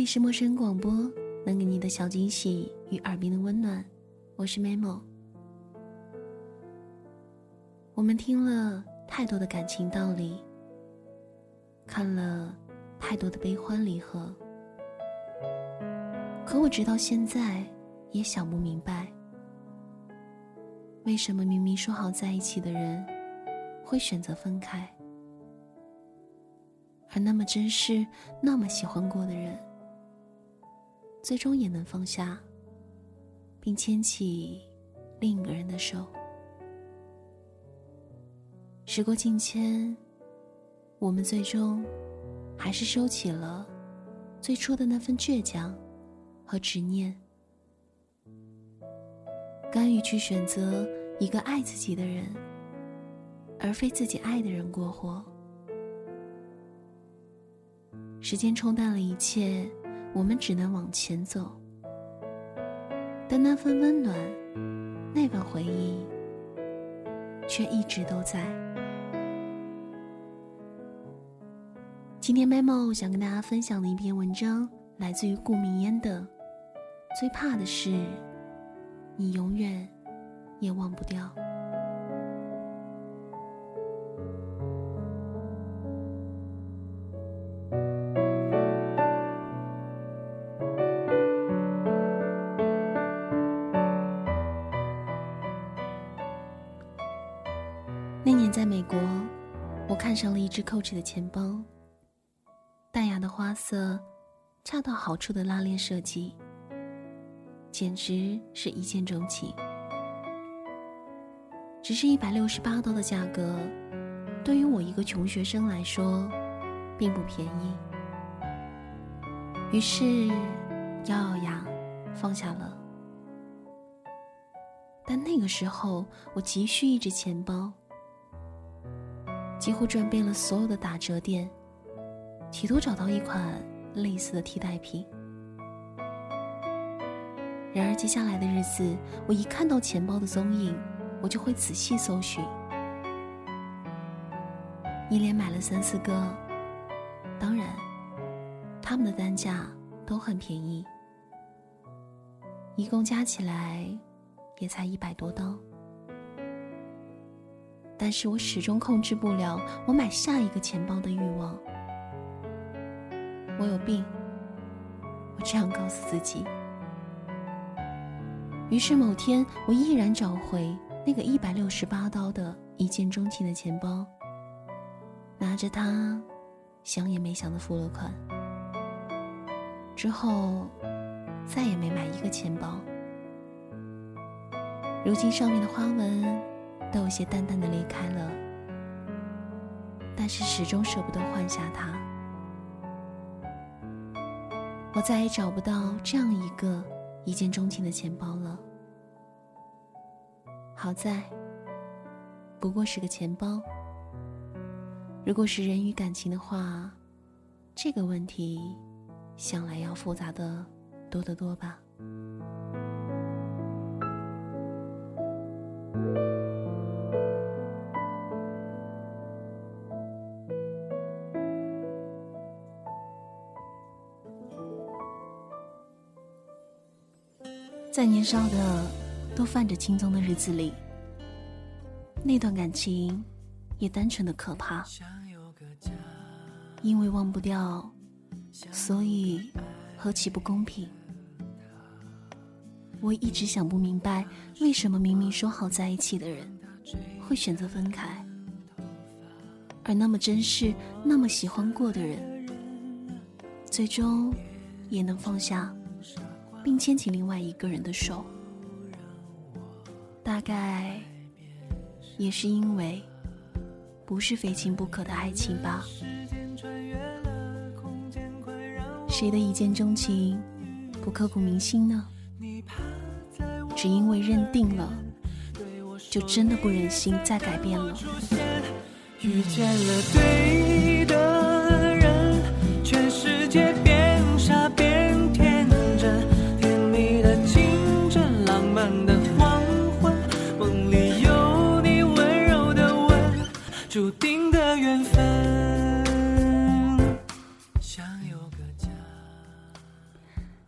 里是陌生广播，能给你的小惊喜与耳边的温暖。我是 Memo。我们听了太多的感情道理，看了太多的悲欢离合，可我直到现在也想不明白，为什么明明说好在一起的人，会选择分开，而那么珍视、那么喜欢过的人。最终也能放下，并牵起另一个人的手。时过境迁，我们最终还是收起了最初的那份倔强和执念，甘于去选择一个爱自己的人，而非自己爱的人过活。时间冲淡了一切。我们只能往前走，但那份温暖，那份回忆，却一直都在。今天 memo 想跟大家分享的一篇文章，来自于顾明烟的《最怕的是，你永远也忘不掉》。看上了一只 Coach 的钱包。淡雅的花色，恰到好处的拉链设计，简直是一见钟情。只是一百六十八刀的价格，对于我一个穷学生来说，并不便宜。于是，咬咬牙，放下了。但那个时候，我急需一只钱包。几乎转遍了所有的打折店，企图找到一款类似的替代品。然而接下来的日子，我一看到钱包的踪影，我就会仔细搜寻，一连买了三四个。当然，他们的单价都很便宜，一共加起来也才一百多刀。但是我始终控制不了我买下一个钱包的欲望。我有病，我这样告诉自己。于是某天，我毅然找回那个一百六十八刀的一见钟情的钱包，拿着它，想也没想的付了款。之后，再也没买一个钱包。如今上面的花纹。都有些淡淡的离开了，但是始终舍不得换下它。我再也找不到这样一个一见钟情的钱包了。好在，不过是个钱包。如果是人与感情的话，这个问题，想来要复杂的多得多吧。在年少的都泛着轻松的日子里，那段感情也单纯的可怕。因为忘不掉，所以何其不公平！我一直想不明白，为什么明明说好在一起的人，会选择分开，而那么珍视、那么喜欢过的人，最终也能放下。并牵起另外一个人的手，大概也是因为不是非亲不可的爱情吧？谁的一见钟情不刻骨铭心呢？只因为认定了，就真的不忍心再改变了。遇见了对的人，全世界变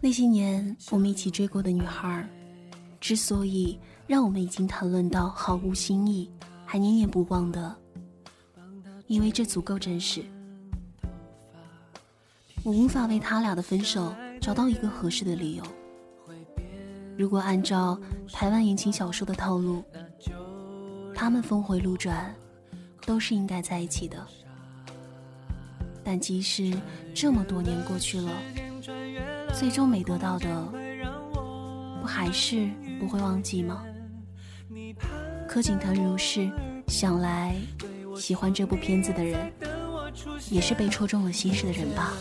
那些年我们一起追过的女孩。之所以让我们已经谈论到毫无新意，还念念不忘的，因为这足够真实。我无法为他俩的分手找到一个合适的理由。如果按照台湾言情小说的套路，他们峰回路转，都是应该在一起的。但即使这么多年过去了，最终没得到的，不还是？不会忘记吗？柯景腾如是，想来喜欢这部片子的人，也是被戳中了心事的人吧。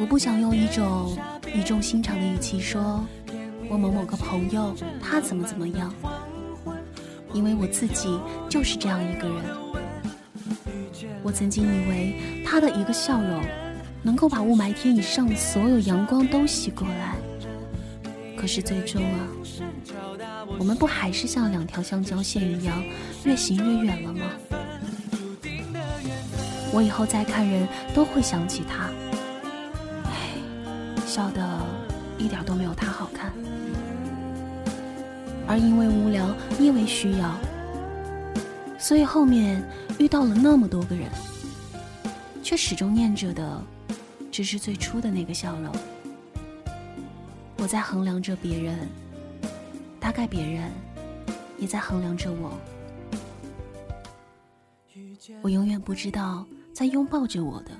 我不想用一种语重心长的语气说，我某某个朋友他怎么怎么样，因为我自己就是这样一个人。我曾经以为他的一个笑容，能够把雾霾天以上所有阳光都吸过来。可是最终啊，我们不还是像两条相交线一样，越行越远了吗？我以后再看人都会想起他，唉，笑得一点都没有他好看。而因为无聊，因为需要，所以后面遇到了那么多个人，却始终念着的，只是最初的那个笑容。我在衡量着别人，大概别人也在衡量着我。我永远不知道，在拥抱着我的、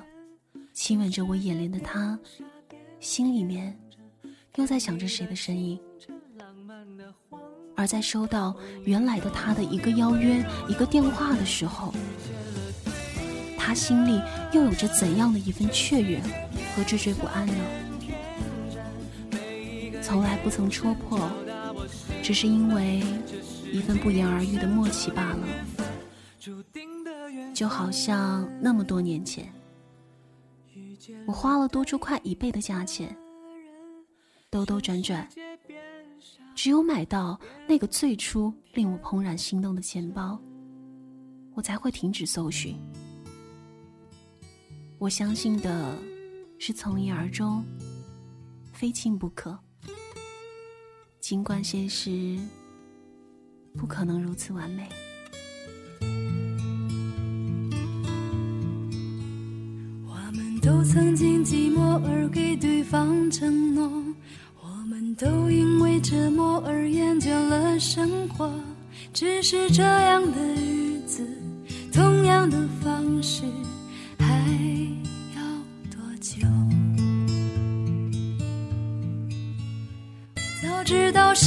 亲吻着我眼帘的他，心里面又在想着谁的身影。而在收到原来的他的一个邀约、一个电话的时候，他心里又有着怎样的一份雀跃和惴惴不安呢？从来不曾戳破，只是因为一份不言而喻的默契罢了。就好像那么多年前，我花了多出快一倍的价钱，兜兜转转，只有买到那个最初令我怦然心动的钱包，我才会停止搜寻。我相信的是从一而终，非亲不可。尽管现实不可能如此完美，我们都曾经寂寞而给对方承诺，我们都因为折磨而厌倦了生活，只是这样的日子，同样的方式。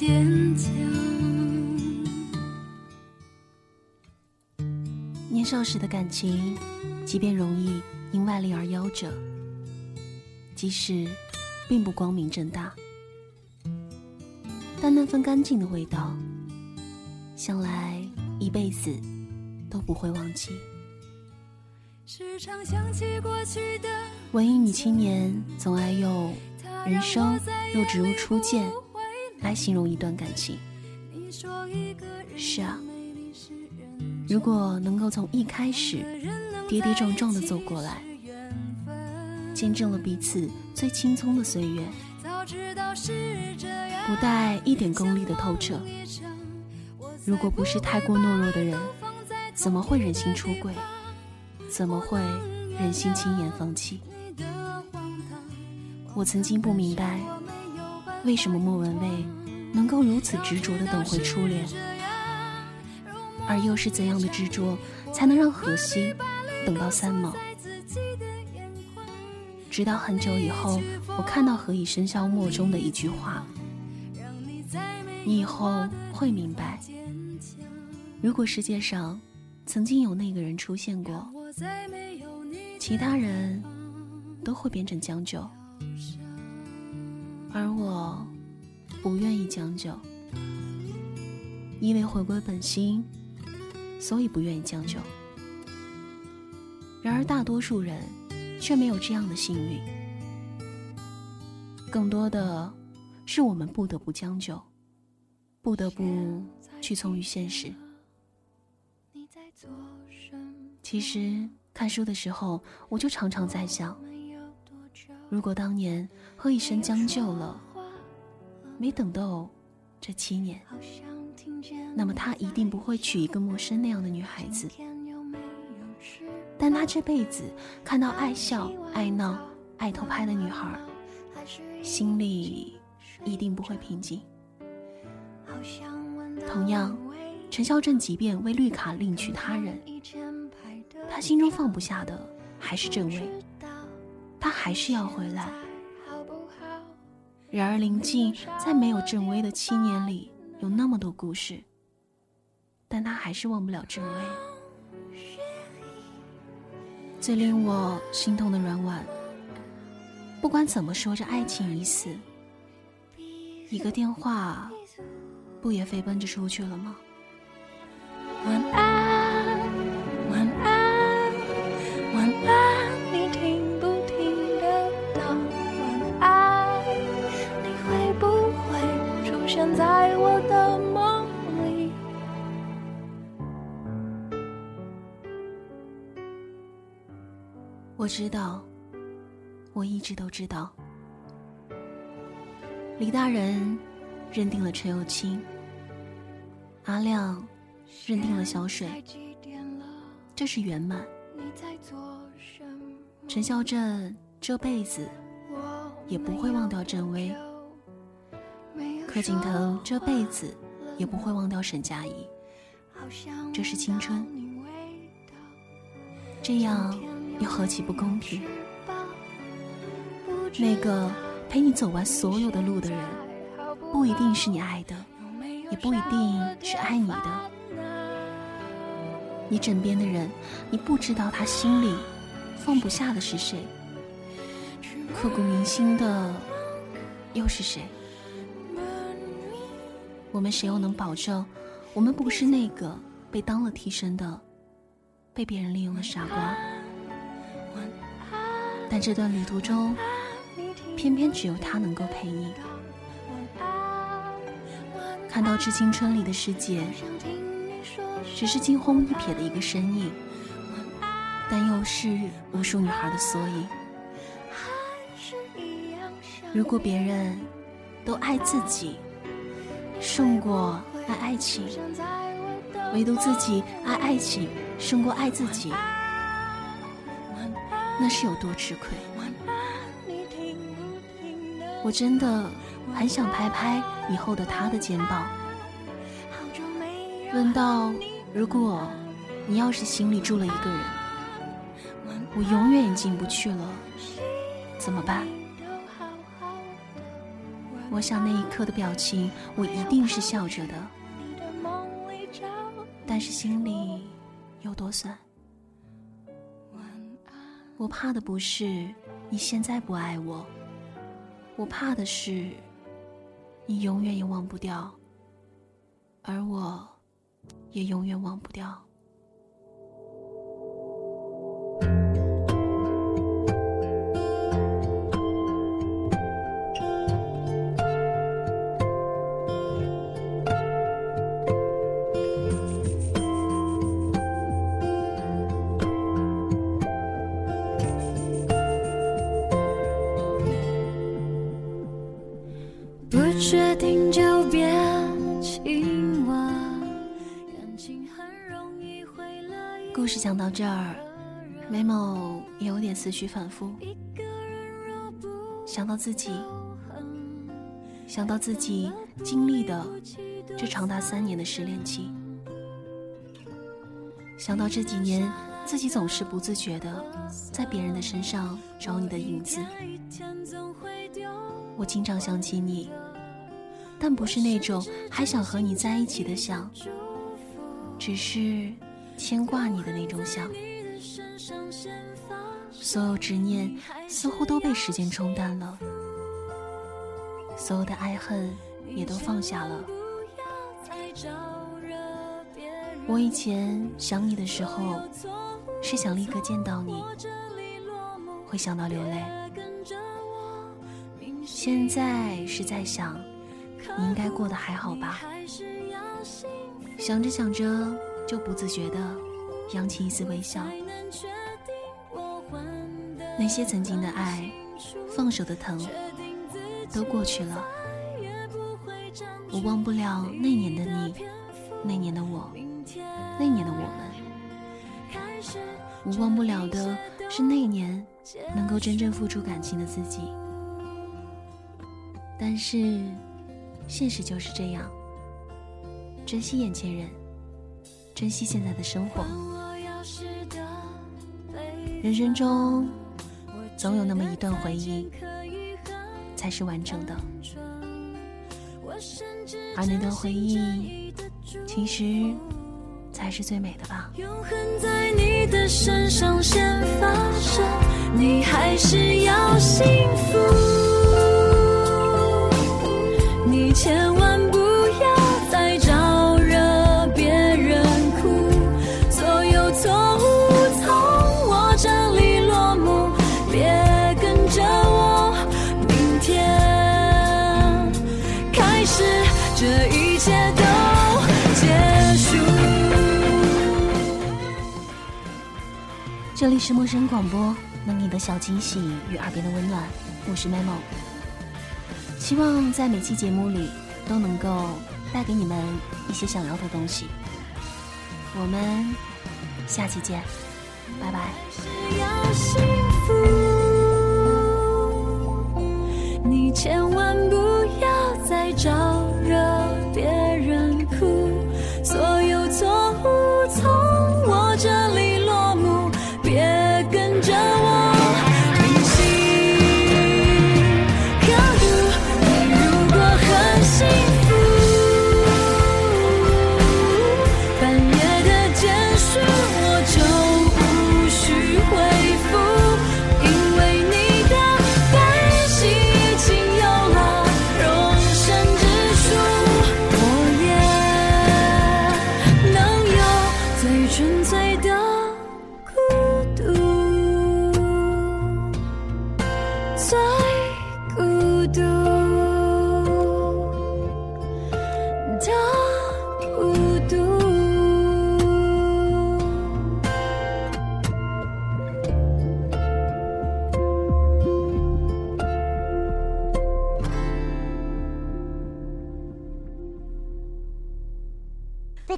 坚强。年少时的感情，即便容易因外力而夭折，即使并不光明正大，但那份干净的味道，想来一辈子都不会忘记。文艺女青年总爱用“人生若只如初见”来形容一段感情。是啊，如果能够从一开始跌跌撞撞的走过来，见证了彼此最青葱的岁月，不不带一点功利的透彻。如果不是太过懦弱的人，怎么会忍心出轨？怎么会忍心轻言放弃？我曾经不明白，为什么莫文蔚能够如此执着的等回初恋，而又是怎样的执着，才能让何西等到三毛？直到很久以后，我看到《何以笙箫默》中的一句话：“你以后会明白，如果世界上曾经有那个人出现过，其他人都会变成将就。”而我不愿意将就，因为回归本心，所以不愿意将就。然而大多数人却没有这样的幸运，更多的是我们不得不将就，不得不屈从于现实。其实看书的时候，我就常常在想。如果当年喝一声将就了，没等到这七年，那么他一定不会娶一个陌生那样的女孩子。但他这辈子看到爱笑、爱闹、爱偷拍的女孩，心里一定不会平静。同样，陈孝正即便为绿卡另娶他人，他心中放不下的还是郑薇。他还是要回来。然而林静在没有郑薇的七年里，有那么多故事，但他还是忘不了郑薇。最令我心痛的软婉，不管怎么说，这爱情已死，一个电话，不也飞奔着出去了吗？晚安，我知道，我一直都知道。李大人认定了陈友清，阿亮认定了小水，这是圆满。陈孝正这辈子也不会忘掉郑薇。柯景腾这辈子也不会忘掉沈佳宜，这是青春，这样又何其不公平？那个陪你走完所有的路的人，不一定是你爱的，也不一定是爱你的。你枕边的人，你不知道他心里放不下的是谁，刻骨铭心的又是谁？我们谁又能保证，我们不是那个被当了替身的、被别人利用的傻瓜？但这段旅途中，偏偏只有他能够陪你。看到《致青春》里的世界，只是惊鸿一瞥的一个身影，但又是无数女孩的缩影。如果别人都爱自己。胜过爱爱情，唯独自己爱爱情胜过爱自己，那是有多吃亏？我真的很想拍拍以后的他的肩膀，问道：如果你要是心里住了一个人，我永远也进不去了，怎么办？我想那一刻的表情，我一定是笑着的，但是心里有多酸。我怕的不是你现在不爱我，我怕的是你永远也忘不掉，而我也永远忘不掉。决定就别亲吻，感情很容易毁了。故事讲到这儿，雷某也有点思绪反复，想到自己，想到自己经历的这长达三年的失恋期，想到这几年自己总是不自觉的在别人的身上找你的影子。我经常想起你，但不是那种还想和你在一起的想，只是。牵挂你的那种想，所有执念似乎都被时间冲淡了，所有的爱恨也都放下了。我以前想你的时候，是想立刻见到你，会想到流泪。现在是在想，你应该过得还好吧？想着想着。就不自觉地扬起一丝微笑。那些曾经的爱，放手的疼，都过去了。我忘不了那年的你，那年的我，那年的我们。我忘不了的是那年能够真正付出感情的自己。但是，现实就是这样。珍惜眼前人。珍惜现在的生活。人生中总有那么一段回忆，才是完整的。而那段回忆，其实才是最美的吧。永恒在你的身上先发生，你还是要幸福。这里是陌生广播，能你的小惊喜与耳边的温暖。我是 Memo，希望在每期节目里都能够带给你们一些想要的东西。我们下期见，拜拜。你千万不要再找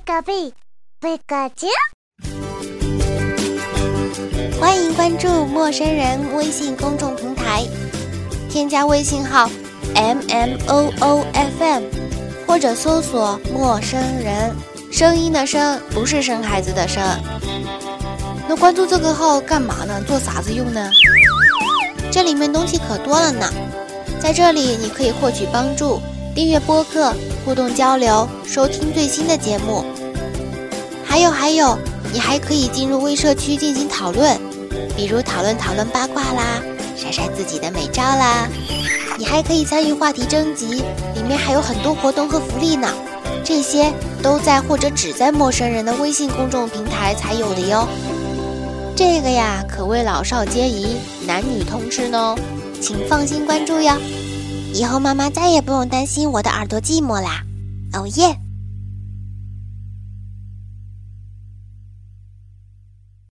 贝贝，贝卡丘，欢迎关注陌生人微信公众平台，添加微信号 m m o o f m，或者搜索“陌生人”，声音的声不是生孩子的生。那关注这个号干嘛呢？做啥子用呢？这里面东西可多了呢，在这里你可以获取帮助，订阅播客，互动交流，收听最新的节目。还有还有，你还可以进入微社区进行讨论，比如讨论讨论八卦啦，晒晒自己的美照啦。你还可以参与话题征集，里面还有很多活动和福利呢。这些都在或者只在陌生人的微信公众平台才有的哟。这个呀，可谓老少皆宜，男女通吃呢，请放心关注哟。以后妈妈再也不用担心我的耳朵寂寞啦。哦耶！